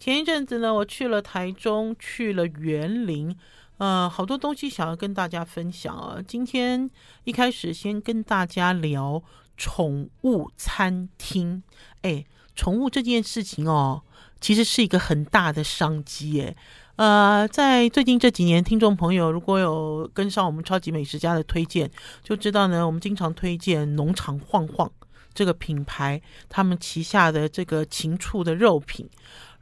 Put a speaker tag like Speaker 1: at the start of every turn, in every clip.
Speaker 1: 前一阵子呢，我去了台中，去了园林，呃，好多东西想要跟大家分享啊。今天一开始先跟大家聊宠物餐厅。哎，宠物这件事情哦，其实是一个很大的商机。哎，呃，在最近这几年，听众朋友如果有跟上我们超级美食家的推荐，就知道呢，我们经常推荐农场晃晃这个品牌，他们旗下的这个禽畜的肉品。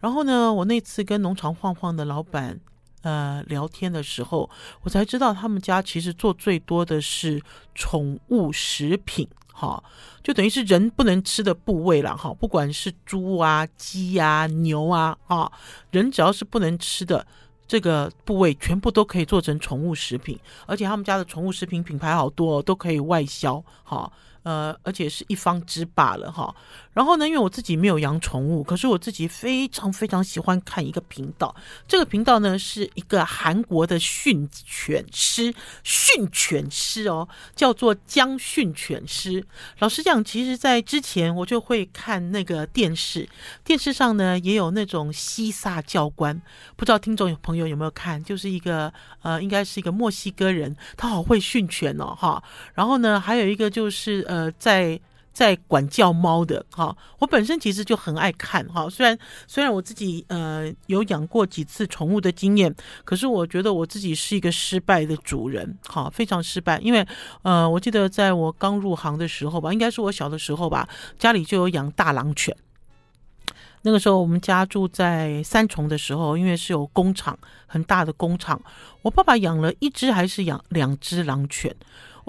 Speaker 1: 然后呢，我那次跟农场晃晃的老板呃聊天的时候，我才知道他们家其实做最多的是宠物食品，哈，就等于是人不能吃的部位了，哈，不管是猪啊、鸡啊、牛啊，啊，人只要是不能吃的这个部位，全部都可以做成宠物食品，而且他们家的宠物食品品牌好多，都可以外销，哈。呃，而且是一方之霸了哈。然后呢，因为我自己没有养宠物，可是我自己非常非常喜欢看一个频道。这个频道呢，是一个韩国的训犬师，训犬师哦，叫做姜训犬师。老实讲，其实，在之前我就会看那个电视，电视上呢也有那种西萨教官，不知道听众朋友有没有看？就是一个呃，应该是一个墨西哥人，他好会训犬哦哈。然后呢，还有一个就是呃。在在管教猫的哈，我本身其实就很爱看哈。虽然虽然我自己呃有养过几次宠物的经验，可是我觉得我自己是一个失败的主人哈，非常失败。因为呃，我记得在我刚入行的时候吧，应该是我小的时候吧，家里就有养大狼犬。那个时候我们家住在三重的时候，因为是有工厂，很大的工厂，我爸爸养了一只还是养两只狼犬。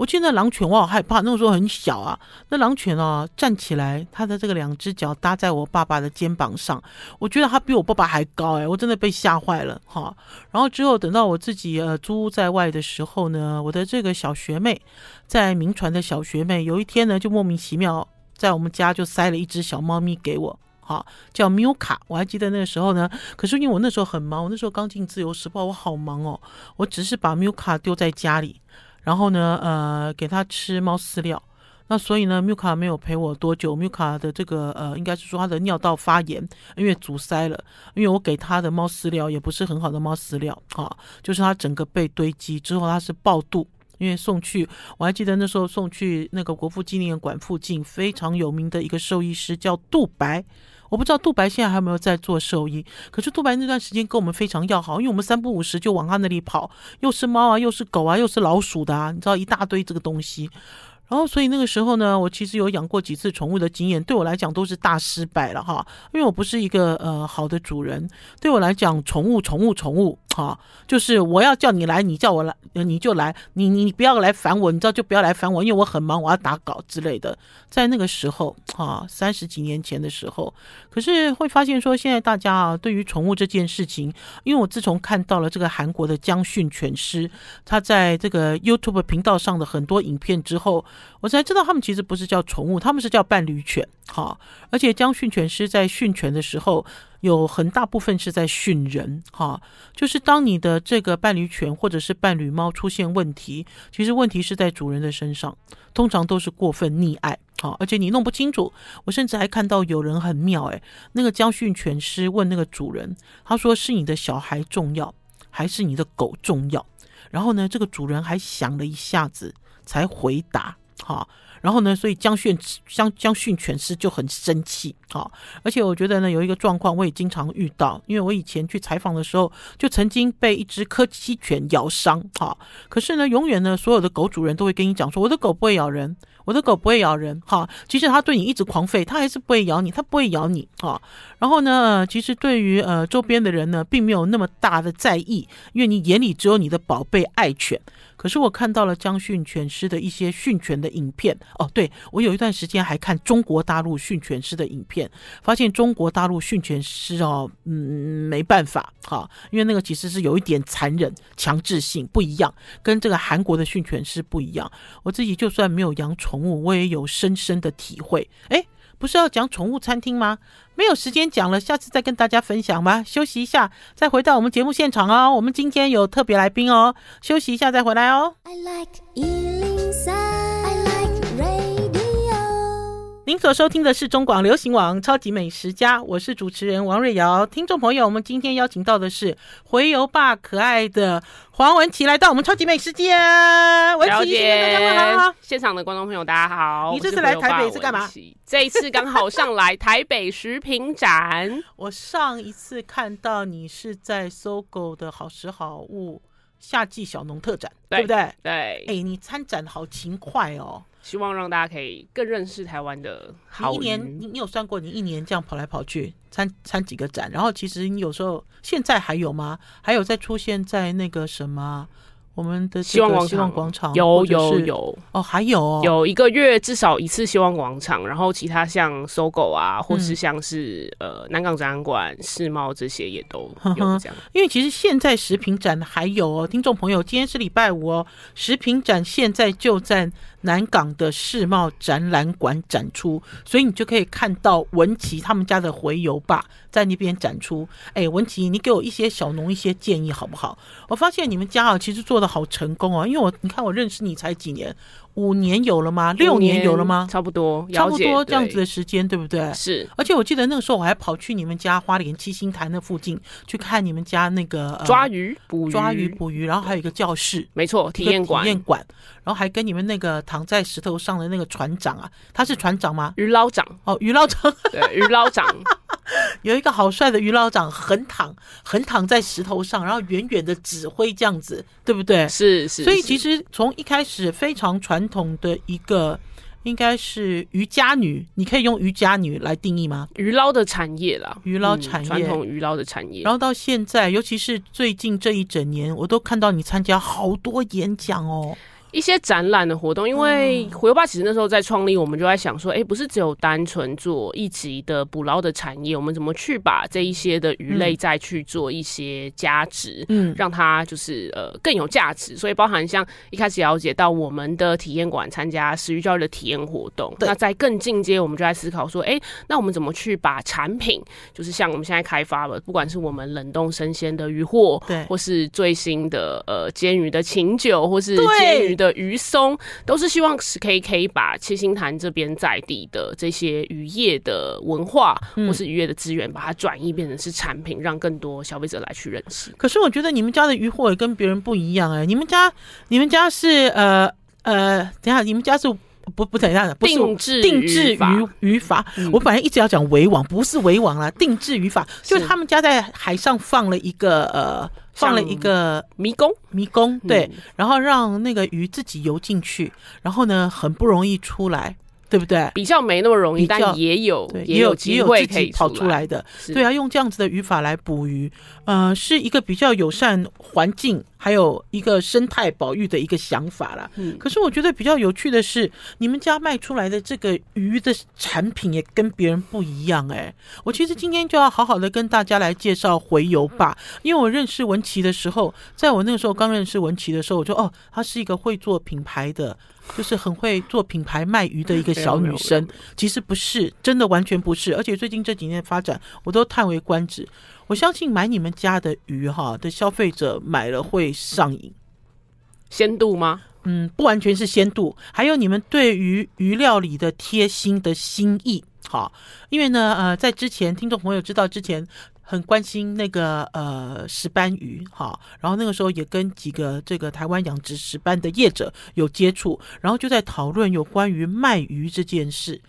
Speaker 1: 我记得那狼犬，我好害怕。那个时候很小啊，那狼犬哦，站起来，它的这个两只脚搭在我爸爸的肩膀上，我觉得它比我爸爸还高哎，我真的被吓坏了 哈。然后之后等到我自己呃租屋在外的时候呢，我的这个小学妹，在铭传的小学妹，有一天呢就莫名其妙在我们家就塞了一只小猫咪给我，好，叫米卡。我还记得那个时候呢，可是因为我那时候很忙，我那时候刚进自由时报，我好忙哦，我只是把米卡丢在家里。然后呢，呃，给他吃猫饲料，那所以呢，米卡没有陪我多久。米卡的这个呃，应该是说他的尿道发炎，因为阻塞了。因为我给他的猫饲料也不是很好的猫饲料啊，就是他整个被堆积之后，他是爆肚。因为送去，我还记得那时候送去那个国父纪念馆附近非常有名的一个兽医师叫杜白。我不知道杜白现在还有没有在做兽医，可是杜白那段时间跟我们非常要好，因为我们三不五时就往他那里跑，又是猫啊，又是狗啊，又是老鼠的啊，你知道一大堆这个东西。然后所以那个时候呢，我其实有养过几次宠物的经验，对我来讲都是大失败了哈，因为我不是一个呃好的主人。对我来讲，宠物，宠物，宠物。哈，就是我要叫你来，你叫我来，你就来，你你不要来烦我，你知道就不要来烦我，因为我很忙，我要打稿之类的。在那个时候，哈，三十几年前的时候，可是会发现说，现在大家啊，对于宠物这件事情，因为我自从看到了这个韩国的姜训犬师，他在这个 YouTube 频道上的很多影片之后，我才知道他们其实不是叫宠物，他们是叫伴侣犬，哈，而且将训犬师在训犬的时候。有很大部分是在训人，哈，就是当你的这个伴侣犬或者是伴侣猫出现问题，其实问题是在主人的身上，通常都是过分溺爱，好，而且你弄不清楚。我甚至还看到有人很妙，诶，那个姜训犬师问那个主人，他说是你的小孩重要，还是你的狗重要？然后呢，这个主人还想了一下子才回答，哈。然后呢，所以江训姜姜训犬师就很生气啊！而且我觉得呢，有一个状况我也经常遇到，因为我以前去采访的时候，就曾经被一只柯基犬咬伤啊。可是呢，永远呢，所有的狗主人都会跟你讲说，我的狗不会咬人，我的狗不会咬人哈。其实它对你一直狂吠，它还是不会咬你，它不会咬你啊。然后呢，其实对于呃周边的人呢，并没有那么大的在意，因为你眼里只有你的宝贝爱犬。可是我看到了江训犬师的一些训犬的影片哦，对，我有一段时间还看中国大陆训犬师的影片，发现中国大陆训犬师哦，嗯，没办法哈，因为那个其实是有一点残忍、强制性不一样，跟这个韩国的训犬师不一样。我自己就算没有养宠物，我也有深深的体会。诶。不是要讲宠物餐厅吗？没有时间讲了，下次再跟大家分享吧。休息一下，再回到我们节目现场哦。我们今天有特别来宾哦。休息一下再回来哦。I like 您所收听的是中广流行网《超级美食家》，我是主持人王瑞瑶。听众朋友，我们今天邀请到的是回游吧可爱的黄文琪来到我们《超级美食家》。文琪，大家好！
Speaker 2: 现场的观众朋友，大家好！
Speaker 1: 你这次来台北是干嘛？
Speaker 2: 这一次刚好上来台北食品展。
Speaker 1: 我上一次看到你是在 SOGO 的好食好物夏季小农特展，对，对不对？
Speaker 2: 对。
Speaker 1: 哎，你参展好勤快哦。
Speaker 2: 希望让大家可以更认识台湾的好。
Speaker 1: 你一年，你你有算过，你一年这样跑来跑去参参几个展？然后其实你有时候现在还有吗？还有在出现在那个什么？我们的希望广场，希望广场
Speaker 2: 有有有
Speaker 1: 哦，还有哦，
Speaker 2: 有一个月至少一次希望广场，然后其他像 SOGO 啊，或是像是、嗯、呃南港展览馆、世贸这些也都有这样。
Speaker 1: 因为其实现在食品展还有哦，听众朋友，今天是礼拜五哦，食品展现在就在南港的世贸展览馆展出，所以你就可以看到文琪他们家的回游吧在那边展出。哎，文琪，你给我一些小农一些建议好不好？我发现你们家啊，其实做的。好成功哦！因为我你看我认识你才几年，五年有了吗？六年有了吗？
Speaker 2: 差不多，
Speaker 1: 差不多这样子的时间，对，不对？
Speaker 2: 是。
Speaker 1: 而且我记得那个时候我还跑去你们家花莲七星潭那附近去看你们家那个、呃、
Speaker 2: 抓鱼、捕鱼、
Speaker 1: 抓鱼、捕鱼，然后还有一个教室，
Speaker 2: 没错，体验馆、
Speaker 1: 体验馆。然后还跟你们那个躺在石头上的那个船长啊，他是船长吗？
Speaker 2: 鱼捞长
Speaker 1: 哦，鱼捞长，
Speaker 2: 对，鱼捞长。
Speaker 1: 有一个好帅的鱼老长横躺，横躺在石头上，然后远远的指挥这样子，对不对？
Speaker 2: 是是。
Speaker 1: 所以其实从一开始非常传统的一个，应该是渔家女，你可以用渔家女来定义吗？
Speaker 2: 鱼捞的产业啦，
Speaker 1: 鱼捞产业，传
Speaker 2: 统鱼捞的产业。
Speaker 1: 然后到现在，尤其是最近这一整年，我都看到你参加好多演讲哦。
Speaker 2: 一些展览的活动，因为回游吧其实那时候在创立，我们就在想说，哎、欸，不是只有单纯做一级的捕捞的产业，我们怎么去把这一些的鱼类再去做一些加值，嗯，让它就是呃更有价值。所以包含像一开始了解到我们的体验馆参加食鱼教育的体验活动，那在更进阶，我们就在思考说，哎、欸，那我们怎么去把产品，就是像我们现在开发的，不管是我们冷冻生鲜的鱼货，对，或是最新的呃煎鱼的琴酒，或是煎鱼。的鱼松都是希望是可以可以把七星潭这边在地的这些渔业的文化，或是渔业的资源，把它转移变成是产品，让更多消费者来去认识。
Speaker 1: 可是我觉得你们家的鱼货也跟别人不一样哎、欸，你们家你们家是呃呃，等一下你们家是不不等一下的，不是
Speaker 2: 定制
Speaker 1: 定制渔渔法。我本来一直要讲围网，不是围网啦，定制渔法就是他们家在海上放了一个呃。放了一个
Speaker 2: 迷宫，
Speaker 1: 迷宫对，然后让那个鱼自己游进去，然后呢，很不容易出来。对不对？
Speaker 2: 比较没那么容易，但也有也有机会可以
Speaker 1: 跑出来的。对啊，用这样子的语法来捕鱼，呃，是一个比较友善环境，还有一个生态保育的一个想法啦。嗯，可是我觉得比较有趣的是，你们家卖出来的这个鱼的产品也跟别人不一样哎。我其实今天就要好好的跟大家来介绍回游吧，因为我认识文琪的时候，在我那个时候刚认识文琪的时候，我就哦，他是一个会做品牌的。就是很会做品牌卖鱼的一个小女生，其实不是，真的完全不是。而且最近这几年发展，我都叹为观止。我相信买你们家的鱼哈的消费者买了会上瘾，
Speaker 2: 鲜度吗？
Speaker 1: 嗯，不完全是鲜度，还有你们对于鱼料理的贴心的心意。好，因为呢，呃，在之前听众朋友知道之前。很关心那个呃石斑鱼哈，然后那个时候也跟几个这个台湾养殖石斑的业者有接触，然后就在讨论有关于卖鱼这件事。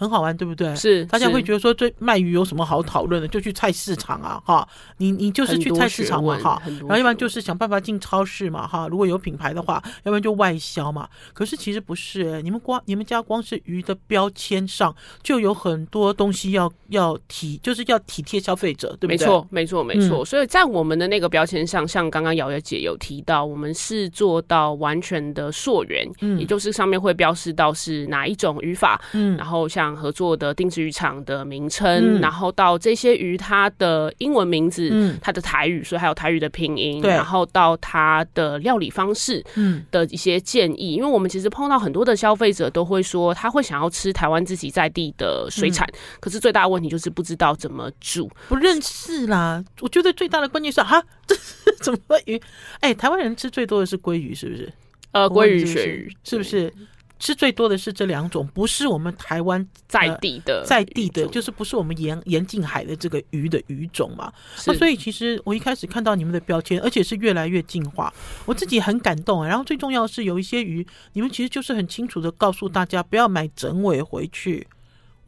Speaker 1: 很好玩，对不对？
Speaker 2: 是，
Speaker 1: 大家会觉得说，这卖鱼有什么好讨论的？就去菜市场啊，哈，你你就是去菜市场嘛，哈，然后要不然就是想办法进超市嘛，哈，如果有品牌的话，要不然就外销嘛。可是其实不是，欸，你们光你们家光是鱼的标签上就有很多东西要要体，就是要体贴消费者，对不对？
Speaker 2: 没错，没错，没错。所以在我们的那个标签上，像刚刚瑶瑶姐有提到，我们是做到完全的溯源，嗯，也就是上面会标示到是哪一种语法，嗯，然后像。合作的定制渔场的名称，嗯，然后到这些鱼它的英文名字，嗯，它的台语，所以还有台语的拼音，然后到它的料理方式，嗯，的一些建议，嗯，因为我们其实碰到很多的消费者都会说，他会想要吃台湾自己在地的水产，嗯，可是最大的问题就是不知道怎么煮，
Speaker 1: 不认识啦。我觉得最大的关键是哈，这是怎么鱼？哎，台湾人吃最多的是鲑鱼，是不是？
Speaker 2: 呃，鲑鱼、鳕鱼，
Speaker 1: 是不是？吃最多的是这两种，不是我们台湾、呃、
Speaker 2: 在地的
Speaker 1: 在地的，就是不是我们沿沿近海的这个鱼的鱼种嘛。那所以其实我一开始看到你们的标签，而且是越来越进化，我自己很感动啊。然后最重要的是有一些鱼，你们其实就是很清楚的告诉大家，不要买整尾回去。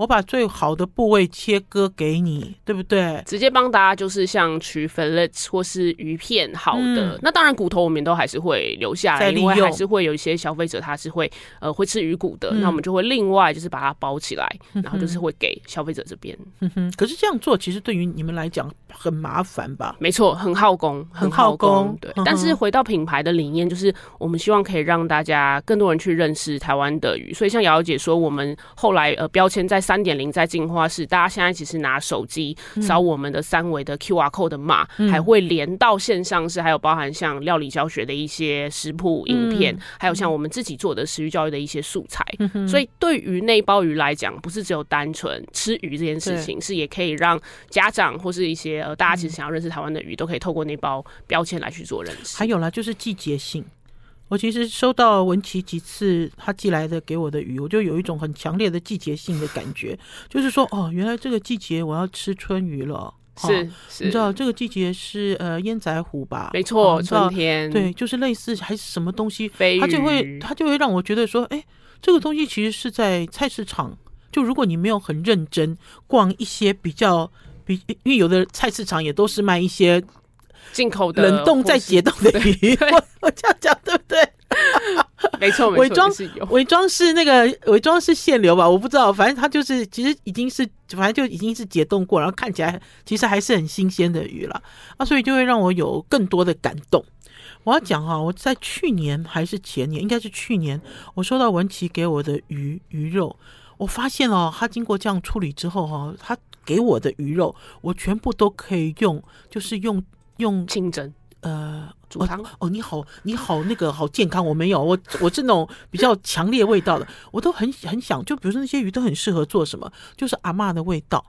Speaker 1: 我把最好的部位切割给你，对不对？
Speaker 2: 直接帮大家就是像取 fillet 或是鱼片好的，嗯、那当然骨头我们都还是会留下来，因为还是会有一些消费者他是会呃会吃鱼骨的，嗯、那我们就会另外就是把它包起来，嗯、然后就是会给消费者这边。
Speaker 1: 嗯哼，可是这样做其实对于你们来讲很麻烦吧？
Speaker 2: 没错，很耗工，很耗工。对，嗯、但是回到品牌的理念，就是我们希望可以让大家更多人去认识台湾的鱼，所以像瑶瑶姐说，我们后来呃标签在上。三点零在进化是，大家现在其实拿手机扫我们的三维的 QR code 的码，嗯、还会连到线上，是还有包含像料理教学的一些食谱影片，嗯、还有像我们自己做的食育教育的一些素材。嗯、所以对于那包鱼来讲，不是只有单纯吃鱼这件事情，是也可以让家长或是一些呃大家其实想要认识台湾的鱼，都可以透过那包标签来去做认识。
Speaker 1: 还有啦，就是季节性。我其实收到文琪几次他寄来的给我的鱼，我就有一种很强烈的季节性的感觉，就是说，哦，原来这个季节我要吃春鱼了。
Speaker 2: 是，是，
Speaker 1: 你知道这个季节是呃烟仔虎吧？
Speaker 2: 没错，春天。
Speaker 1: 对，就是类似还是什么东西，它就会它就会让我觉得说，哎，这个东西其实是在菜市场。就如果你没有很认真逛一些比较比，因为有的菜市场也都是卖一些。
Speaker 2: 进口的
Speaker 1: 冷冻再解冻的鱼，我我这样讲对不对？
Speaker 2: 没错，
Speaker 1: 伪装是伪装是那个伪装是限流吧？我不知道，反正它就是其实已经是反正就已经是解冻过，然后看起来其实还是很新鲜的鱼了啊，所以就会让我有更多的感动。我要讲啊，我在去年还是前年，应该是去年，我收到文琪给我的鱼鱼肉，我发现哦，他经过这样处理之后哈，他给我的鱼肉我全部都可以用，就是用。用
Speaker 2: 清蒸，
Speaker 1: 呃，
Speaker 2: 煮汤
Speaker 1: 哦，哦，你好，你好，那个好健康，我没有，我我是那种比较强烈味道的，我都很很想，就比如说那些鱼都很适合做什么，就是阿嬷的味道，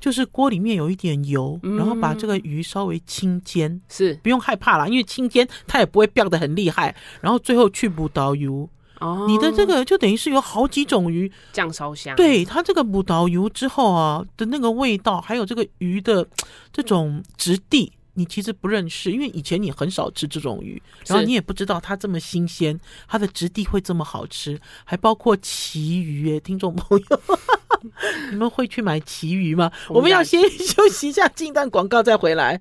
Speaker 1: 就是锅里面有一点油，嗯、然后把这个鱼稍微清煎，
Speaker 2: 是。
Speaker 1: 不用害怕啦，因为清煎它也不会飙的很厉害，然后最后去补导油，哦，你的这个就等于是有好几种鱼
Speaker 2: 酱烧香，
Speaker 1: 对它这个补导油之后啊的那个味道，还有这个鱼的这种质地。你其实不认识，因为以前你很少吃这种鱼，然后你也不知道它这么新鲜，它的质地会这么好吃，还包括旗鱼。哎，听众朋友，你们会去买旗鱼吗？我们要先休息一下，进段广告再回来。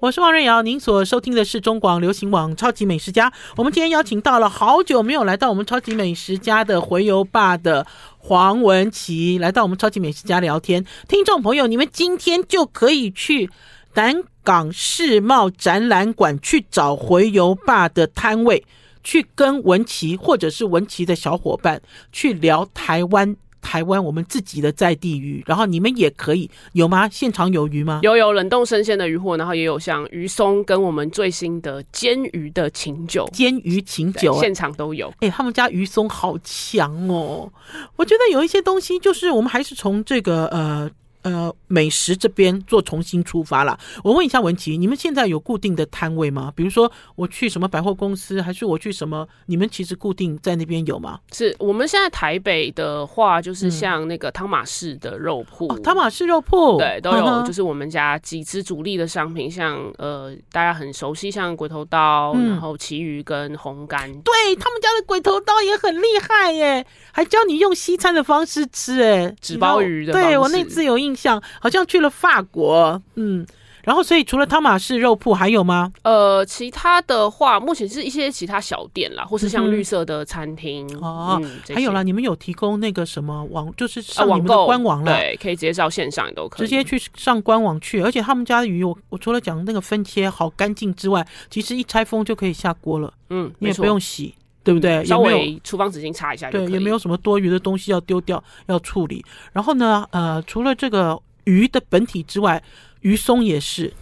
Speaker 1: 我是王瑞瑶，您所收听的是中广流行网《超级美食家》。我们今天邀请到了好久没有来到我们《超级美食家》的回游吧的黄文琪，来到我们《超级美食家》聊天。听众朋友，你们今天就可以去南港世贸展览馆去找回游吧的摊位，去跟文琪或者是文琪的小伙伴去聊台湾。台湾我们自己的在地鱼，然后你们也可以有吗？现场有鱼吗？
Speaker 2: 有，有冷冻生鲜的鱼货，然后也有像鱼松跟我们最新的煎鱼的琴酒，
Speaker 1: 煎鱼琴酒
Speaker 2: 现场都有。
Speaker 1: 哎、欸，他们家鱼松好强哦！我觉得有一些东西就是我们还是从这个呃。呃，美食这边做重新出发了。我问一下文琪，你们现在有固定的摊位吗？比如说我去什么百货公司，还是我去什么？你们其实固定在那边有吗？
Speaker 2: 是我们现在台北的话，就是像那个汤马士的肉铺，
Speaker 1: 汤马士肉铺，
Speaker 2: 对，都有。就是我们家几支主力的商品，像呃，大家很熟悉，像鬼头刀，嗯、然后旗鱼跟红干。
Speaker 1: 对，他们家的鬼头刀也很厉害耶，还教你用西餐的方式吃，哎，
Speaker 2: 纸包鱼的。
Speaker 1: 对，我那次有印。印象好像去了法国，嗯，然后所以除了汤马士肉铺还有吗？
Speaker 2: 呃，其他的话，目前是一些其他小店啦，或是像绿色的餐厅、嗯、
Speaker 1: 哦。嗯、还有啦，你们有提供那个什么网，就是上你们的官网了、啊，
Speaker 2: 对，可以直接到线上也都可以，
Speaker 1: 直接去上官网去。而且他们家的鱼，我我除了讲那个分切好干净之外，其实一拆封就可以下锅了，嗯，你也不用洗。对不对？
Speaker 2: 稍微厨房纸巾擦一下就。
Speaker 1: 对，也没有什么多余的东西要丢掉，要处理。然后呢，呃，除了这个鱼的本体之外，鱼松也是，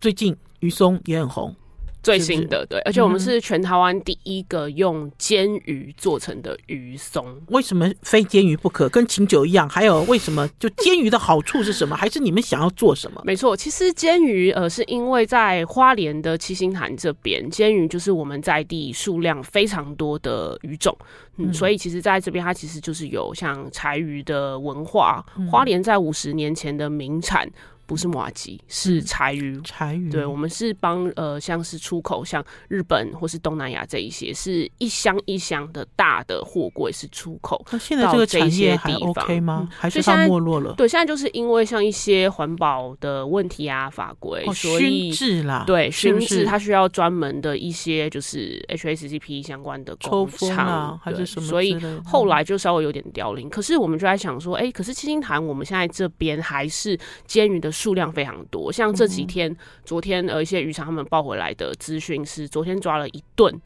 Speaker 1: 最近鱼松也很红。
Speaker 2: 最新的，对，而且我们是全台湾第一个用煎鱼做成的鱼松。
Speaker 1: 为什么非煎鱼不可？跟琴酒一样？还有为什么就煎鱼的好处是什么？还是你们想要做什么？
Speaker 2: 没错，其实煎鱼呃，是因为在花莲的七星潭这边，煎鱼就是我们在地数量非常多的鱼种，嗯，所以其实在这边它其实就是有像柴鱼的文化。花莲在五十年前的名产。不是麻吉，是柴鱼。
Speaker 1: 柴鱼，
Speaker 2: 对，我们是帮呃，像是出口，像日本或是东南亚这一些，是一箱一箱的大的货柜是出口。
Speaker 1: 那现在这个产业还 OK 吗？还是它没落了？
Speaker 2: 对，现在就是因为像一些环保的问题啊，法规，所以
Speaker 1: 熏制啦，
Speaker 2: 对，熏制它需要专门的一些就是 HACCP 相关的工厂，还是什么？所以后来就稍微有点凋零。可是我们就在想说，哎，可是七星潭我们现在这边还是煎鱼的。数量非常多，像这几天、嗯、昨天呃一些渔场他们报回来的资讯是，昨天抓了一吨。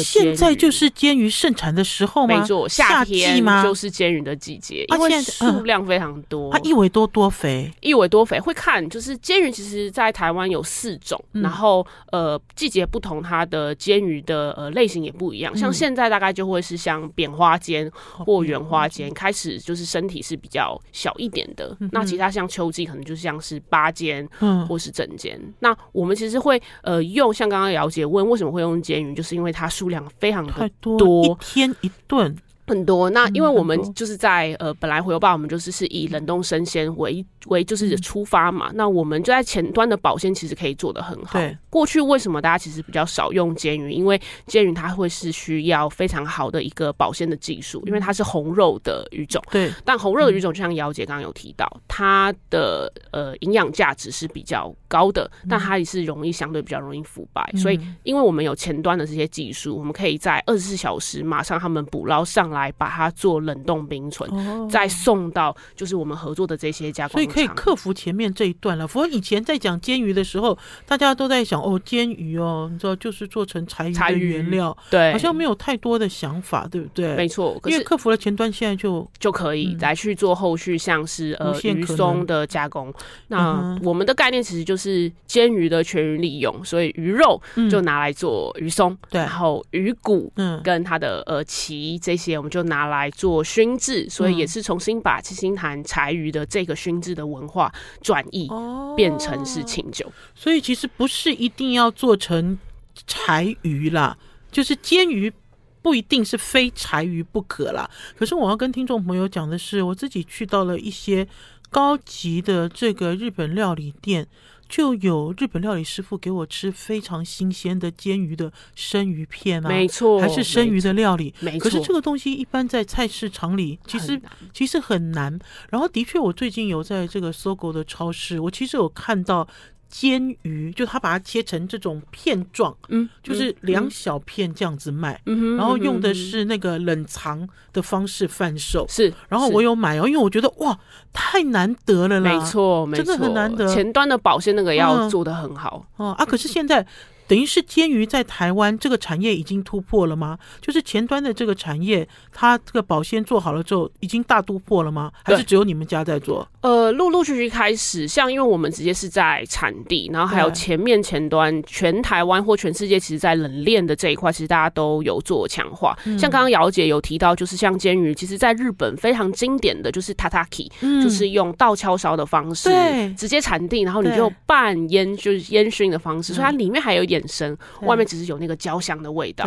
Speaker 1: 现在就是煎鱼盛产的时候吗？
Speaker 2: 没错，夏天就是煎鱼的季节，因为数量非常多。
Speaker 1: 它一尾多多肥？
Speaker 2: 一尾多肥？会看，就是煎鱼其实，在台湾有四种，然后呃季节不同，它的煎鱼的呃类型也不一样。像现在大概就会是像扁花煎或圆花煎，开始就是身体是比较小一点的。那其他像秋季可能就像是八煎，嗯，或是整煎。那我们其实会呃用像刚刚姚姐问为什么会用煎鱼，就是因为它。数量非常的多，
Speaker 1: 一天一顿。
Speaker 2: 很多，那因为我们就是在呃，本来回游吧，我们就是是以冷冻生鲜为为就是出发嘛。那我们就在前端的保鲜其实可以做得很好。对，过去为什么大家其实比较少用煎鱼？因为煎鱼它会是需要非常好的一个保鲜的技术，因为它是红肉的鱼种。对，但红肉的鱼种就像姚姐刚刚有提到，它的呃营养价值是比较高的，但它也是容易相对比较容易腐败。所以，因为我们有前端的这些技术，我们可以在二十四小时马上他们捕捞上来。来把它做冷冻冰存，哦，再送到就是我们合作的这些加工厂，
Speaker 1: 所以可以克服前面这一段了。否则以前在讲煎鱼的时候，大家都在想哦，煎鱼哦，你知道就是做成柴鱼的原料，对，好像没有太多的想法，对不对？
Speaker 2: 没错，
Speaker 1: 因为克服了前端，现在就
Speaker 2: 就可以来去做后续，像是呃鱼松的加工。那我们的概念其实就是煎鱼的全鱼利用，所以鱼肉就拿来做鱼松，对，然后鱼骨嗯跟它的呃鳍这些我们。就拿来做熏制，所以也是重新把七星潭柴鱼的这个熏制的文化转译，变成是清酒。哦。
Speaker 1: 所以其实不是一定要做成柴鱼啦，就是煎鱼不一定是非柴鱼不可啦。可是我要跟听众朋友讲的是，我自己去到了一些高级的这个日本料理店。就有日本料理师傅给我吃非常新鲜的煎鱼的生鱼片啊，
Speaker 2: 没错，
Speaker 1: 还是生鱼的料理，
Speaker 2: 没错。
Speaker 1: 可是这个东西一般在菜市场里其实其实很难。然后的确，我最近有在这个 SOGO 的超市，我其实有看到。煎鱼就他把它切成这种片状，嗯，就是两小片这样子卖，嗯，然后用的是那个冷藏的方式贩售，是。然后我有买哦，因为我觉得哇，太难得了啦，
Speaker 2: 没错，没错，真的很难得。前端的保鲜那个要做的很好，
Speaker 1: 哦、嗯、啊，可是现在。等于是煎鱼在台湾这个产业已经突破了吗？就是前端的这个产业，它这个保鲜做好了之后，已经大突破了吗？还是只有你们家在做？
Speaker 2: 呃，陆陆续续开始，像因为我们直接是在产地，然后还有前面前端，全台湾或全世界，其实在冷链的这一块，其实大家都有做强化。嗯、像刚刚姚姐有提到，就是像煎鱼，其实在日本非常经典的就是 tataki，、嗯、就是用倒敲烧的方式，对直接产地，然后你就半烟，就是烟熏的方式，所以它里面还有一点。本身外面只是有那个焦香的味道，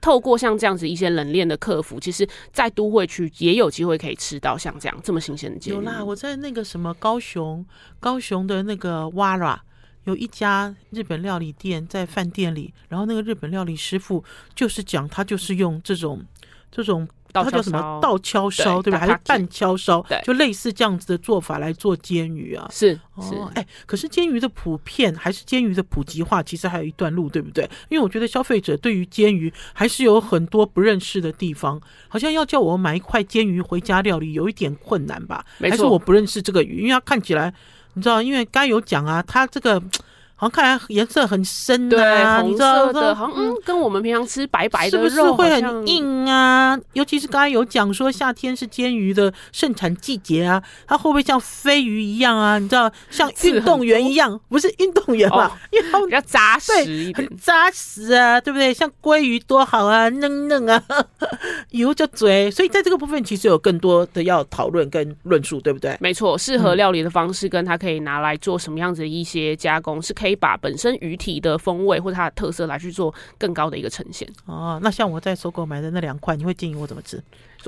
Speaker 2: 透过像这样子一些冷链的客服，其实，在都会区也有机会可以吃到像这样这么新鲜的煎鱼。
Speaker 1: 有啦，我在那个什么高雄，高雄的那个 Wara 有一家日本料理店，在饭店里，然后那个日本料理师傅就是讲，他就是用这种这种。它叫什么？倒敲烧，对吧？还是半敲烧？就类似这样子的做法来做煎鱼啊。
Speaker 2: 是是，
Speaker 1: 哎、哦欸，可是煎鱼的普遍还是煎鱼的普及化，其实还有一段路，对不对？因为我觉得消费者对于煎鱼还是有很多不认识的地方，好像要叫我买一块煎鱼回家料理有一点困难吧？还是我不认识这个鱼，因为它看起来，你知道，因为刚有讲啊，它这个。好像看来颜色很深
Speaker 2: 对，
Speaker 1: 啊，
Speaker 2: 红色的，好像嗯，跟我们平常吃白白的肉
Speaker 1: 是不是会很硬啊？尤其是刚才有讲说夏天是煎鱼的盛产季节啊，它会不会像飞鱼一样啊？你知道，像运动员一样，不是运动员嘛？因为它
Speaker 2: 比较扎实一点，
Speaker 1: 很扎实啊，对不对？像鲑鱼多好啊，嫩嫩啊，油就嘴。所以在这个部分，其实有更多的要讨论跟论述，对不对？
Speaker 2: 没错，适合料理的方式跟它可以拿来做什么样子的一些加工，是可以。把本身鱼体的风味或者它的特色来去做更高的一个呈现
Speaker 1: 哦。那像我在搜狗买的那两块，你会建议我怎么吃？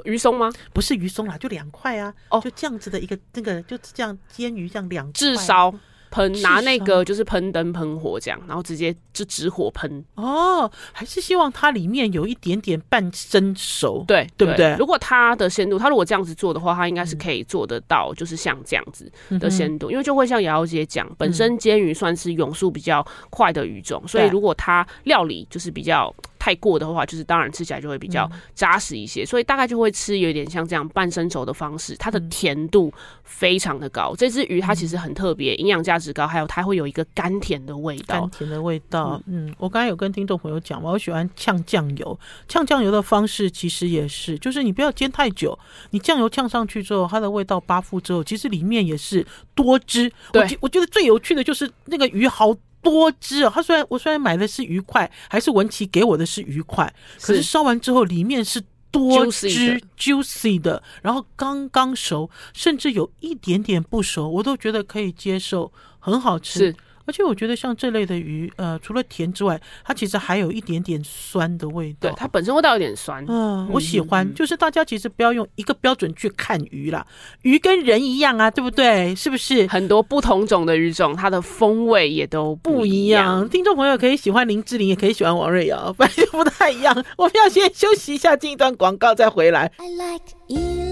Speaker 2: 鱼松吗？
Speaker 1: 不是鱼松啦，就两块啊。哦，就这样子的一个那个，就这样煎鱼这样两块，
Speaker 2: 炙烧。喷拿那个就是喷灯喷火这样，然后直接就直火喷。
Speaker 1: 哦，还是希望它里面有一点点半生熟，
Speaker 2: 对
Speaker 1: 对不对？
Speaker 2: 如果它的鲜度，它如果这样子做的话，它应该是可以做得到，就是像这样子的鲜度，嗯、因为就会像瑶瑶姐讲，本身煎鱼算是泳速比较快的鱼种，嗯、所以如果它料理就是比较。太过的话，就是当然吃起来就会比较扎实一些，嗯、所以大概就会吃有点像这样半生熟的方式，它的甜度非常的高。嗯、这只鱼它其实很特别，营养价值高，还有它会有一个甘甜的味道，
Speaker 1: 甘甜的味道。嗯，嗯，我刚才有跟听众朋友讲嘛，我喜欢呛酱油，呛酱油的方式其实也是，就是你不要煎太久，你酱油呛上去之后，它的味道扒附之后，其实里面也是多汁。对我我觉得最有趣的就是那个鱼好。多汁哦！他虽然我虽然买的是鱼块，还是文琪给我的是鱼块，可是烧完之后里面是多汁 juicy 的，juicy 的，然后刚刚熟，甚至有一点点不熟，我都觉得可以接受，很好吃。而且我觉得像这类的鱼，呃，除了甜之外，它其实还有一点点酸的味道。
Speaker 2: 对，它本身味道有点酸。
Speaker 1: 嗯，我喜欢。就是大家其实不要用一个标准去看鱼啦，鱼跟人一样啊，对不对？是不是？
Speaker 2: 很多不同种的鱼种，它的风味也都不一样。
Speaker 1: 一样听众朋友可以喜欢林志玲，也可以喜欢王瑞瑶，反正不太一样。我们要先休息一下，进一段广告再回来。I like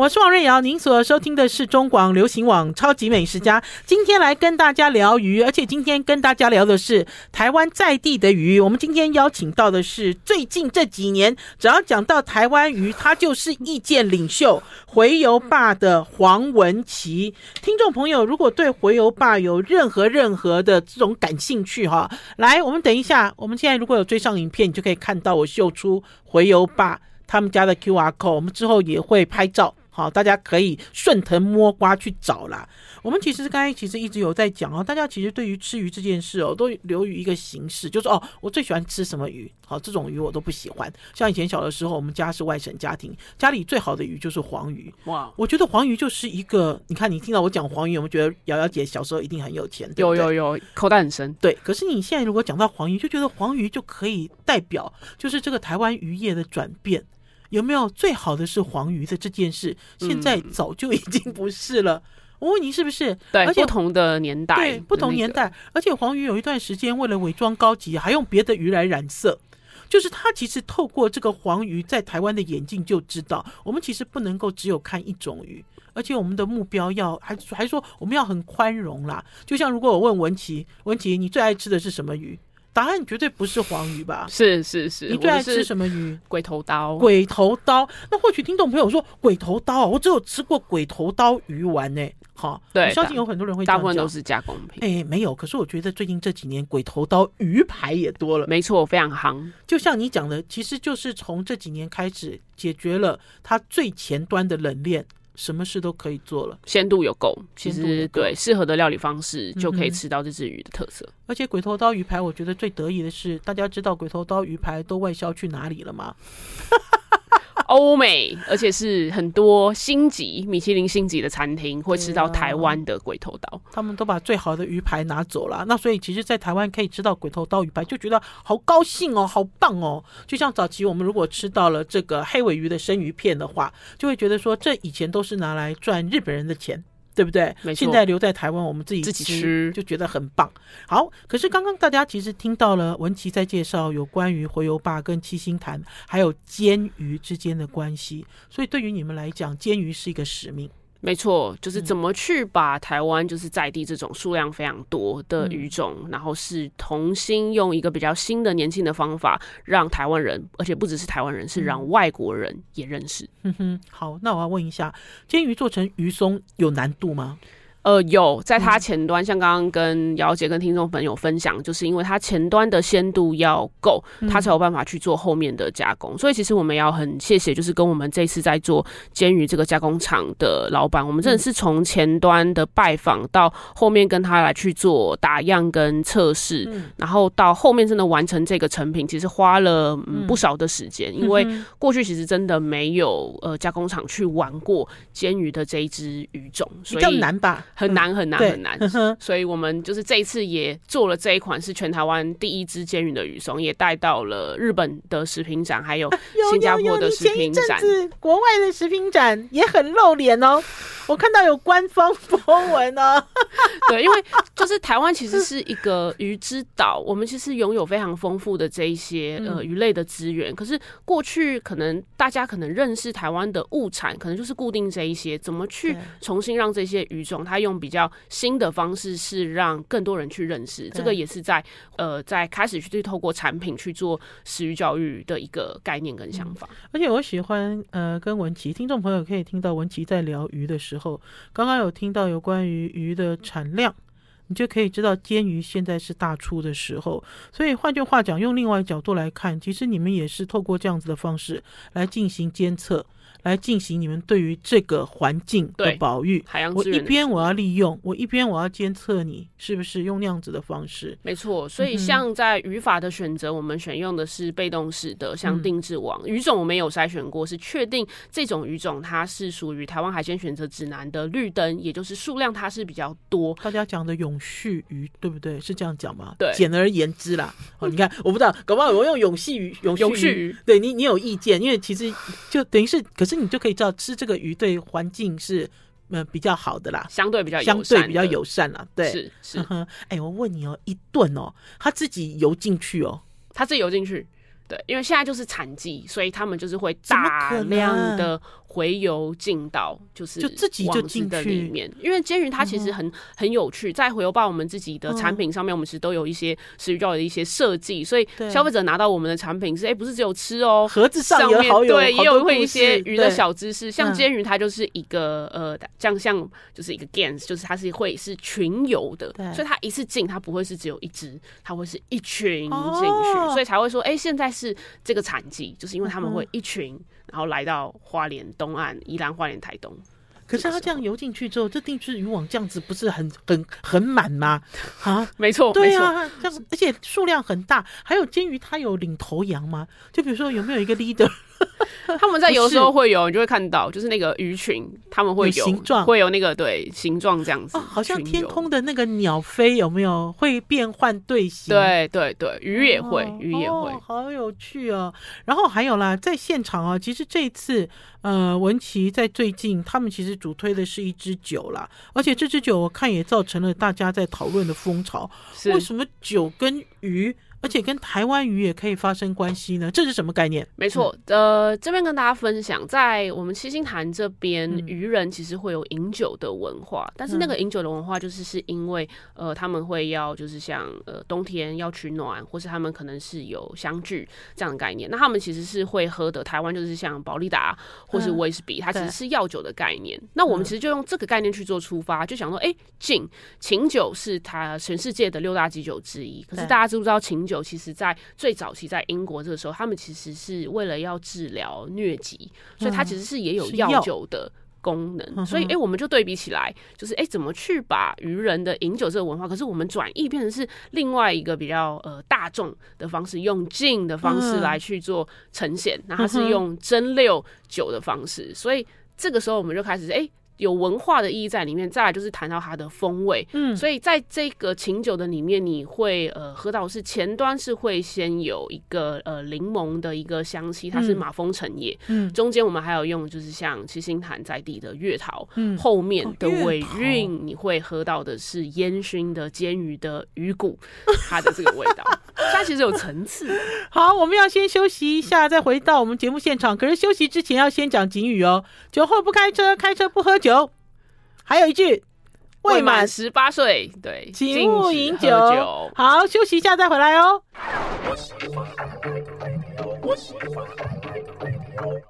Speaker 1: 我是王瑞瑶，您所收听的是中广流行网《超级美食家》。今天来跟大家聊鱼，而且今天跟大家聊的是台湾在地的鱼。我们今天邀请到的是最近这几年，只要讲到台湾鱼，他就是意见领袖——洄游霸的黄文琪。听众朋友，如果对洄游霸有任何任何的这种感兴趣，哈，来，我们等一下，我们现在如果有追上影片，你就可以看到我秀出洄游霸他们家的 QR code。我们之后也会拍照。好，大家可以顺藤摸瓜去找啦。我们其实刚才其实一直有在讲哦，大家其实对于吃鱼这件事哦，都流于一个形式，就是哦，我最喜欢吃什么鱼，好，这种鱼我都不喜欢。像以前小的时候，我们家是外省家庭，家里最好的鱼就是黄鱼。哇，我觉得黄鱼就是一个，你看你听到我讲黄鱼，我们觉得瑶瑶姐小时候一定很有钱，对对？
Speaker 2: 有有有，口袋很深。
Speaker 1: 对，可是你现在如果讲到黄鱼，就觉得黄鱼就可以代表，就是这个台湾渔业的转变。有没有最好的是黄鱼的这件事？现在早就已经不是了。我问你是不是？
Speaker 2: 对，而且不同的年代，
Speaker 1: 对，不同年代。而且黄鱼有一段时间为了伪装高级，还用别的鱼来染色。就是他其实透过这个黄鱼在台湾的眼镜就知道，我们其实不能够只有看一种鱼，而且我们的目标要还还说我们要很宽容啦。就像如果我问文琪，文琪你最爱吃的是什么鱼？答案绝对不是黄鱼吧？
Speaker 2: 是是是，
Speaker 1: 你最爱吃什么鱼？
Speaker 2: 鬼头刀。
Speaker 1: 鬼头刀。那或许听众朋友说鬼头刀，我只有吃过鬼头刀鱼丸呢。好，
Speaker 2: 对，
Speaker 1: 我相信有很多人会讲，
Speaker 2: 大部分都是加工品。
Speaker 1: 哎，没有。可是我觉得最近这几年鬼头刀鱼排也多了。
Speaker 2: 没错，非常行。
Speaker 1: 就像你讲的，其实就是从这几年开始解决了它最前端的冷链。什么事都可以做了，
Speaker 2: 鲜度有够，其实对适合的料理方式就可以吃到这只鱼的特色。
Speaker 1: 而且鬼头刀鱼排，我觉得最得意的是，大家知道鬼头刀鱼排都外销去哪里了吗？
Speaker 2: 欧美，而且是很多星级米其林星级的餐厅会吃到台湾的鬼头刀，
Speaker 1: 他们都把最好的鱼排拿走了。那所以其实，在台湾可以吃到鬼头刀鱼排，就觉得好高兴哦，好棒哦。就像早期我们如果吃到了这个黑尾鱼的生鱼片的话，就会觉得说，这以前都是拿来赚日本人的钱。对不对？现在留在台湾，我们自己自己吃，就觉得很棒。好，可是刚刚大家其实听到了文琪在介绍有关于回游坝跟七星潭还有煎鱼之间的关系，所以对于你们来讲，煎鱼是一个使命。
Speaker 2: 没错，就是怎么去把台湾就是在地这种数量非常多的语种，嗯、然后是重新用一个比较新的年轻的方法，让台湾人，而且不只是台湾人，是让外国人也认识。
Speaker 1: 嗯哼，好，那我要问一下，煎鱼做成鱼松有难度吗？
Speaker 2: 呃，有在它前端，嗯、像刚刚跟姚姐跟听众朋友分享，就是因为它前端的鲜度要够，它才有办法去做后面的加工。嗯、所以其实我们要很谢谢，就是跟我们这次在做煎鱼这个加工厂的老板，我们真的是从前端的拜访到后面跟他来去做打样跟测试，嗯、然后到后面真的完成这个成品，其实花了、嗯、不少的时间，因为过去其实真的没有呃加工厂去玩过煎鱼的这一只鱼种，所以
Speaker 1: 比较难吧。
Speaker 2: 很难很难很难，所以我们就是这一次也做了这一款是全台湾第一支煎鱼的鱼松，也带到了日本的食品展，还有新加坡的食品展。
Speaker 1: 啊、有有有国外的食品展也很露脸哦，我看到有官方 po 文哦。
Speaker 2: 对，因为就是台湾其实是一个鱼之岛，我们其实拥有非常丰富的这一些呃鱼类的资源。可是过去可能大家可能认识台湾的物产，可能就是固定这一些，怎么去重新让这些鱼种它。用比较新的方式，是让更多人去认识，这个也是在呃在开始去透过产品去做食鱼教育的一个概念跟想法。
Speaker 1: 嗯、而且我喜欢呃跟文琪听众朋友可以听到文琪在聊鱼的时候，刚刚有听到有关于鱼的产量，你就可以知道煎鱼现在是大出的时候。所以换句话讲，用另外一角度来看，其实你们也是透过这样子的方式来进行监测。来进行你们对于这个环境的保育，
Speaker 2: 海洋
Speaker 1: 我一边我要利用，我一边我要监测你是不是用那样子的方式。
Speaker 2: 没错，所以像在语法的选择，我们选用的是被动式的，像定制网、嗯、鱼种，我们有筛选过，是确定这种语种它是属于台湾海鲜选择指南的绿灯，也就是数量它是比较多。
Speaker 1: 大家讲的永续鱼对不对？是这样讲吗？
Speaker 2: 对，
Speaker 1: 简而言之啦。哦，你看，我不知道，搞不好我用永续鱼、永续鱼，对你你有意见，因为其实就等于是，可是你就可以知道吃这个鱼对环境是嗯比较好的啦，
Speaker 2: 相对比较
Speaker 1: 相对比较友善啦。对，
Speaker 2: 是是。
Speaker 1: 哎、欸，我问你哦，一顿哦，他自己游进去哦，
Speaker 2: 他自己游进去。对，因为现在就是产季，所以他们就是会大量的回游进到，就是就自己就进去。里面。因为煎鱼它其实很很有趣，在回游吧我们自己的产品上面，我们其实都有一些食鱼教的一些设计，所以消费者拿到我们的产品是，哎，不是只有吃哦，
Speaker 1: 盒子上面
Speaker 2: 对，也有会一些鱼的小知识，像煎鱼它就是一个呃，这样像就是一个 gains，就是它是会是群游的，所以它一次进它不会是只有一只，它会是一群进去，所以才会说，哎，现在。是这个产季，就是因为他们会一群，然后来到花莲东岸、宜兰花莲台东。
Speaker 1: 可是他这样游进去之后，这定制渔网这样子不是很很很满吗？啊，
Speaker 2: 没错，
Speaker 1: 对啊，这样而且数量很大。还有煎鱼，它有领头羊吗？就比如说有没有一个 leader？
Speaker 2: 他们在游的时候会有，你就会看到，就是那个鱼群，他们会有
Speaker 1: 形状，
Speaker 2: 会有那个对形状这样子，哦
Speaker 1: 好像天空的那个鸟飞有没有会变换队形？
Speaker 2: 对对对，鱼也会，鱼也会，
Speaker 1: 好有趣哦。然后还有啦，在现场啊，其实这一次呃，文琪在最近，他们其实主推的是一支酒啦，而且这支酒我看也造成了大家在讨论的风潮。为什么酒跟鱼？而且跟台湾鱼也可以发生关系呢？这是什么概念？
Speaker 2: 没错，呃，这边跟大家分享，在我们七星潭这边，嗯、渔人其实会有饮酒的文化，但是那个饮酒的文化就是是因为，呃，他们会要就是像呃冬天要取暖，或是他们可能是有相聚这样的概念。那他们其实是会喝的，台湾就是像保利达或是威士比，它其实是药酒的概念。嗯、那我们其实就用这个概念去做出发，就想说，哎，琴琴酒是它全世界的六大基酒之一，可是大家知不知道琴酒其实，在最早期，在英国这个时候，他们其实是为了要治疗疟疾，所以它其实是也有药酒的功能。嗯、所以，哎、欸，我们就对比起来，就是哎、欸，怎么去把渔人的饮酒这个文化，可是我们转译变成是另外一个比较呃大众的方式，用敬的方式来去做呈现，那它是用蒸馏酒的方式，所以这个时候我们就开始哎。欸有文化的意义在里面，再来就是谈到它的风味，嗯，所以在这个琴酒的里面，你会呃喝到是前端是会先有一个呃柠檬的一个香气，它是马蜂橙叶，嗯，中间我们还有用就是像七星潭在地的月桃，嗯，后面的尾韵你会喝到的是烟熏的煎鱼的鱼骨，它的这个味道，它其实有层次。
Speaker 1: 好，我们要先休息一下，再回到我们节目现场。可是休息之前要先讲警语哦，酒后不开车，开车不喝酒。酒，还有一句，
Speaker 2: 未满十八岁，对，
Speaker 1: 请勿饮酒。好，休息一下再回来哦。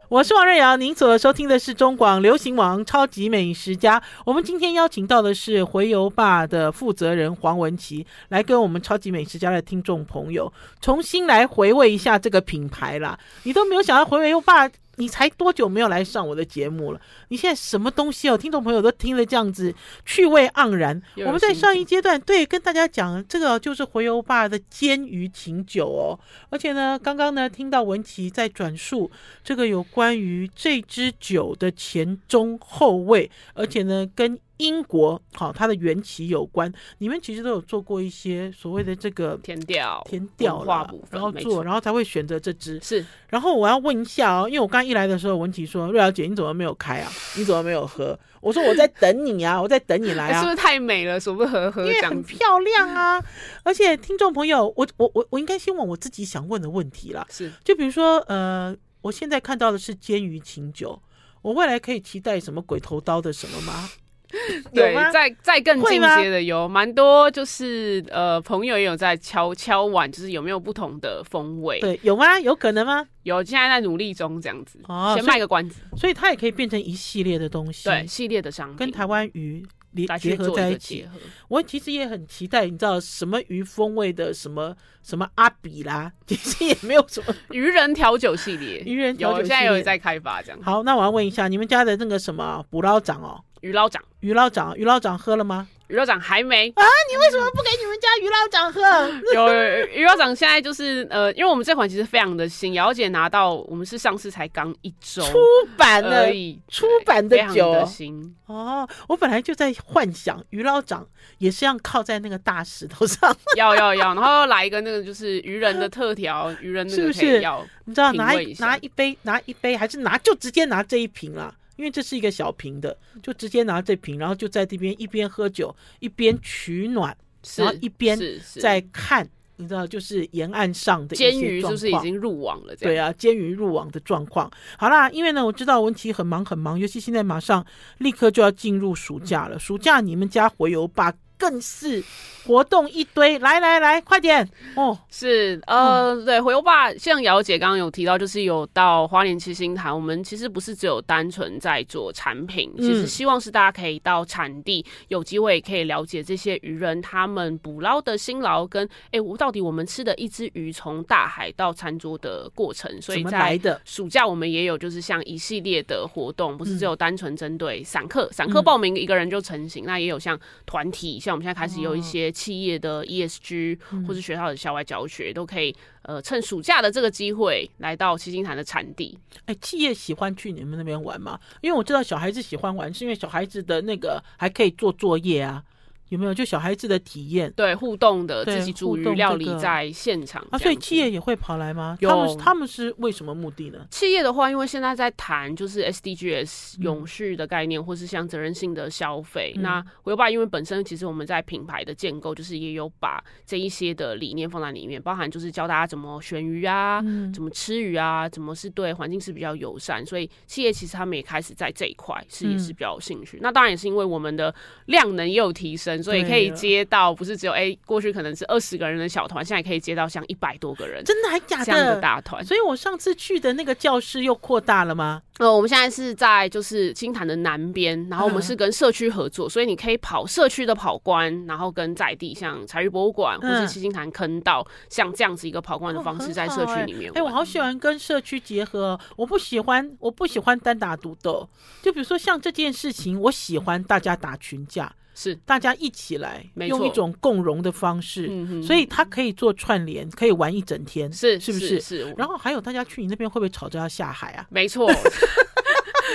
Speaker 1: 我是王瑞瑶，您所收听的是中广流行网超级美食家。我们今天邀请到的是回游吧的负责人黄文琪，来跟我们超级美食家的听众朋友重新来回味一下这个品牌啦。你都没有想到回游吧。你才多久没有来上我的节目了？你现在什么东西哦？听众朋友都听了这样子，趣味盎然。我们在上一阶段对跟大家讲，这个就是回游爸的煎鱼琴酒哦。而且呢，刚刚呢听到文琪在转述这个有关于这支酒的前中后味，而且呢跟。英国好，它的缘起有关。你们其实都有做过一些所谓的这个
Speaker 2: 填调、
Speaker 1: 填调化部分，然后做，然后才会选择这支。
Speaker 2: 是，
Speaker 1: 然后我要问一下哦，因为我刚一来的时候，文琪说：“瑞瑶姐，你怎么没有开啊？你怎么没有喝？”我说：“我在等你啊，我在等你来啊。”
Speaker 2: 是不是太美了，舍不得喝？
Speaker 1: 因为很漂亮啊，而且听众朋友，我我我我应该先问我自己想问的问题啦。
Speaker 2: 是，
Speaker 1: 就比如说，呃，我现在看到的是煎鱼清酒，我未来可以期待什么鬼头刀的什么吗？
Speaker 2: 对，再再更进阶的有蛮多，就是呃，朋友也有在敲敲碗，就是有没有不同的风味？
Speaker 1: 对，有吗？有可能吗？
Speaker 2: 有，现在在努力中，这样子。哦，先卖个关子，
Speaker 1: 所以它也可以变成一系列的东西，
Speaker 2: 对，系列的商品
Speaker 1: 跟台湾鱼结结合在一起。我其实也很期待，你知道什么鱼风味的什么什么阿比啦，其实也没有什么
Speaker 2: 鱼人调酒系列，
Speaker 1: 鱼人调酒
Speaker 2: 现在有在开发这样。
Speaker 1: 好，那我要问一下，你们家的那个什么捕捞长哦？
Speaker 2: 鱼捞长，
Speaker 1: 鱼捞长，鱼捞长喝了吗？
Speaker 2: 鱼捞长还没
Speaker 1: 啊！你为什么不给你们家鱼捞长喝？
Speaker 2: 有鱼捞长现在就是呃，因为我们这款其实非常的新，姚姐拿到我们是上市才刚一周
Speaker 1: 出版而已，出版的酒
Speaker 2: 的新
Speaker 1: 哦。我本来就在幻想鱼捞长也是要靠在那个大石头上，
Speaker 2: 要要要，然后来一个那个就是鱼人的特调，鱼人那个可以要，
Speaker 1: 你知道拿一拿一杯拿一杯还是拿就直接拿这一瓶了。因为这是一个小瓶的，就直接拿这瓶，然后就在这边一边喝酒一边取暖，然后一边在看，你知道，就是沿岸上的
Speaker 2: 监鱼就是已经入网了，
Speaker 1: 对啊，监鱼入网的状况。好啦，因为呢，我知道文琪很忙很忙，尤其现在马上立刻就要进入暑假了，暑假你们家回游吧更是活动一堆，来来来，快点哦！
Speaker 2: 是呃，嗯、对，回游吧，像姚姐刚刚有提到，就是有到花莲七星潭，我们其实不是只有单纯在做产品，嗯、其实希望是大家可以到产地，有机会可以了解这些渔人他们捕捞的辛劳，跟哎，我到底我们吃的一只鱼从大海到餐桌的过程。所以在暑假我们也有就是像一系列的活动，不是只有单纯针对散客，散客报名一个人就成型，嗯、那也有像团体像。我们现在开始有一些企业的 ESG，或是学校的校外教学，都可以呃趁暑假的这个机会来到七星潭的产地。
Speaker 1: 哎，企业喜欢去你们那边玩吗？因为我知道小孩子喜欢玩，是因为小孩子的那个还可以做作业啊。有没有就小孩子的体验？
Speaker 2: 对，互动的自己煮鱼料理在现场、这个、
Speaker 1: 啊，所以企业也会跑来吗？他们他们是为什么目的呢？
Speaker 2: 企业的话，因为现在在谈就是 SDGs 永续的概念，嗯、或是像责任性的消费。嗯、那回游吧，因为本身其实我们在品牌的建构，就是也有把这一些的理念放在里面，包含就是教大家怎么选鱼啊，嗯、怎么吃鱼啊，怎么是对环境是比较友善。所以企业其实他们也开始在这一块是也是比较有兴趣。嗯、那当然也是因为我们的量能也有提升。所以可以接到，不是只有哎、欸，过去可能是二十个人的小团，现在可以接到像一百多个人，
Speaker 1: 真的还假的？
Speaker 2: 这样的大团。
Speaker 1: 所以我上次去的那个教室又扩大了吗？
Speaker 2: 呃，我们现在是在就是七星潭的南边，然后我们是跟社区合作，嗯、所以你可以跑社区的跑官，然后跟在地像柴鱼博物馆或是七星潭坑道，嗯、像这样子一个跑官的方式，在社区里面。哎、
Speaker 1: 哦欸欸，我好喜欢跟社区结合，我不喜欢我不喜欢单打独斗。就比如说像这件事情，我喜欢大家打群架。
Speaker 2: 是
Speaker 1: 大家一起
Speaker 2: 来，
Speaker 1: 用一种共融的方式，
Speaker 2: 嗯、
Speaker 1: 所以他可以做串联，可以玩一整天，
Speaker 2: 是
Speaker 1: 是不。是然后还有大家去你那边会不会吵着要下海啊？
Speaker 2: 没错。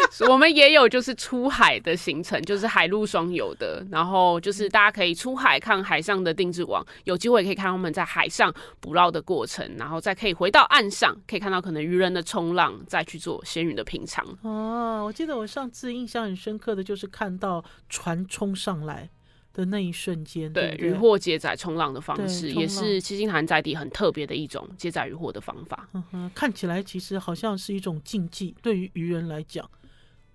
Speaker 2: 我们也有就是出海的行程，就是海陆双游的，然后就是大家可以出海看海上的定制网，有机会可以看他们在海上捕捞的过程，然后再可以回到岸上，可以看到可能渔人的冲浪，再去做鲜鱼的品尝。
Speaker 1: 哦，我记得我上次印象很深刻的就是看到船冲上来的那一瞬间，
Speaker 2: 对渔获接载冲浪的方式，也是七星潭在地很特别的一种接载渔获的方法。
Speaker 1: 嗯哼，看起来其实好像是一种禁忌，对于渔人来讲。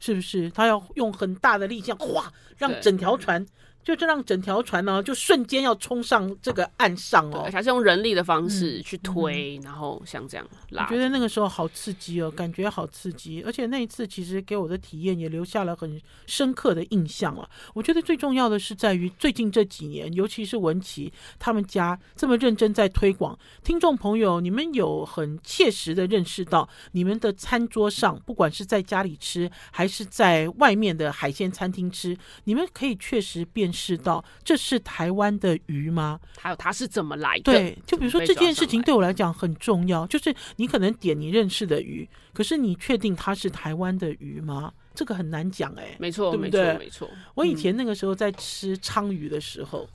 Speaker 1: 是不是？他要用很大的力气，哗，让整条船就这让整条船呢，就瞬间要冲上这个岸上哦，
Speaker 2: 而且是用人力的方式去推，嗯、然后像这样拉。
Speaker 1: 我觉得那个时候好刺激哦，感觉好刺激，而且那一次其实给我的体验也留下了很深刻的印象了。我觉得最重要的是在于最近这几年，尤其是文琪他们家这么认真在推广，听众朋友，你们有很切实的认识到，你们的餐桌上，不管是在家里吃还是在外面的海鲜餐厅吃，你们可以确实辨。识到这是台湾的鱼吗？
Speaker 2: 还有它是怎么来的？
Speaker 1: 对，就比如说这件事情对我来讲很重要，就是你可能点你认识的鱼，可是你确定它是台湾的鱼吗？这个很难讲哎。
Speaker 2: 没错，
Speaker 1: 对不对？
Speaker 2: 没错，没错。
Speaker 1: 我以前那个时候在吃鲳鱼的时候，嗯、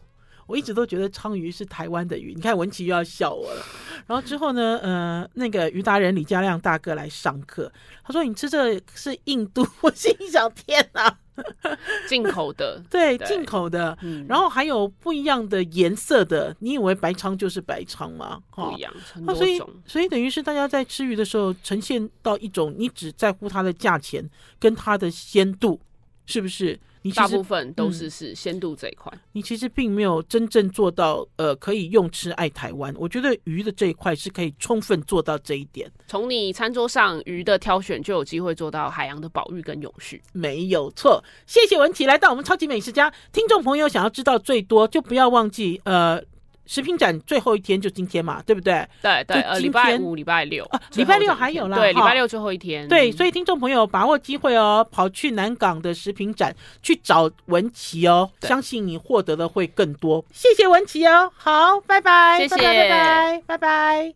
Speaker 1: 我一直都觉得鲳鱼是台湾的鱼。你看文琪又要笑我了。然后之后呢，呃，那个鱼达人李家亮大哥来上课，他说：“你吃这个是印度。”我心想：“天哪！”
Speaker 2: 进口的，
Speaker 1: 对，进口的，嗯，然后还有不一样的颜色的，你以为白鲳就是白鲳吗？
Speaker 2: 不一样，
Speaker 1: 那所以，所以等于是大家在吃鱼的时候，呈现到一种你只在乎它的价钱跟它的鲜度，是不是？你
Speaker 2: 大部分都是是鲜度这一块，嗯，
Speaker 1: 你其实并没有真正做到呃可以用吃爱台湾。我觉得鱼的这一块是可以充分做到这一点。
Speaker 2: 从你餐桌上鱼的挑选就有机会做到海洋的保育跟永续，
Speaker 1: 没有错。谢谢文琪来到我们超级美食家，听众朋友想要知道最多就不要忘记呃。食品展最后一天就今天嘛，对不对？
Speaker 2: 对对，呃，礼拜五、礼拜六啊，
Speaker 1: 礼拜六还有啦。
Speaker 2: 对，礼拜六最后一天。
Speaker 1: 对，所以听众朋友把握机会哦，跑去南港的食品展去找文琪哦，相信你获得的会更多。谢谢文琪哦，好，拜拜，
Speaker 2: 谢谢，
Speaker 1: 拜拜，拜拜。拜拜。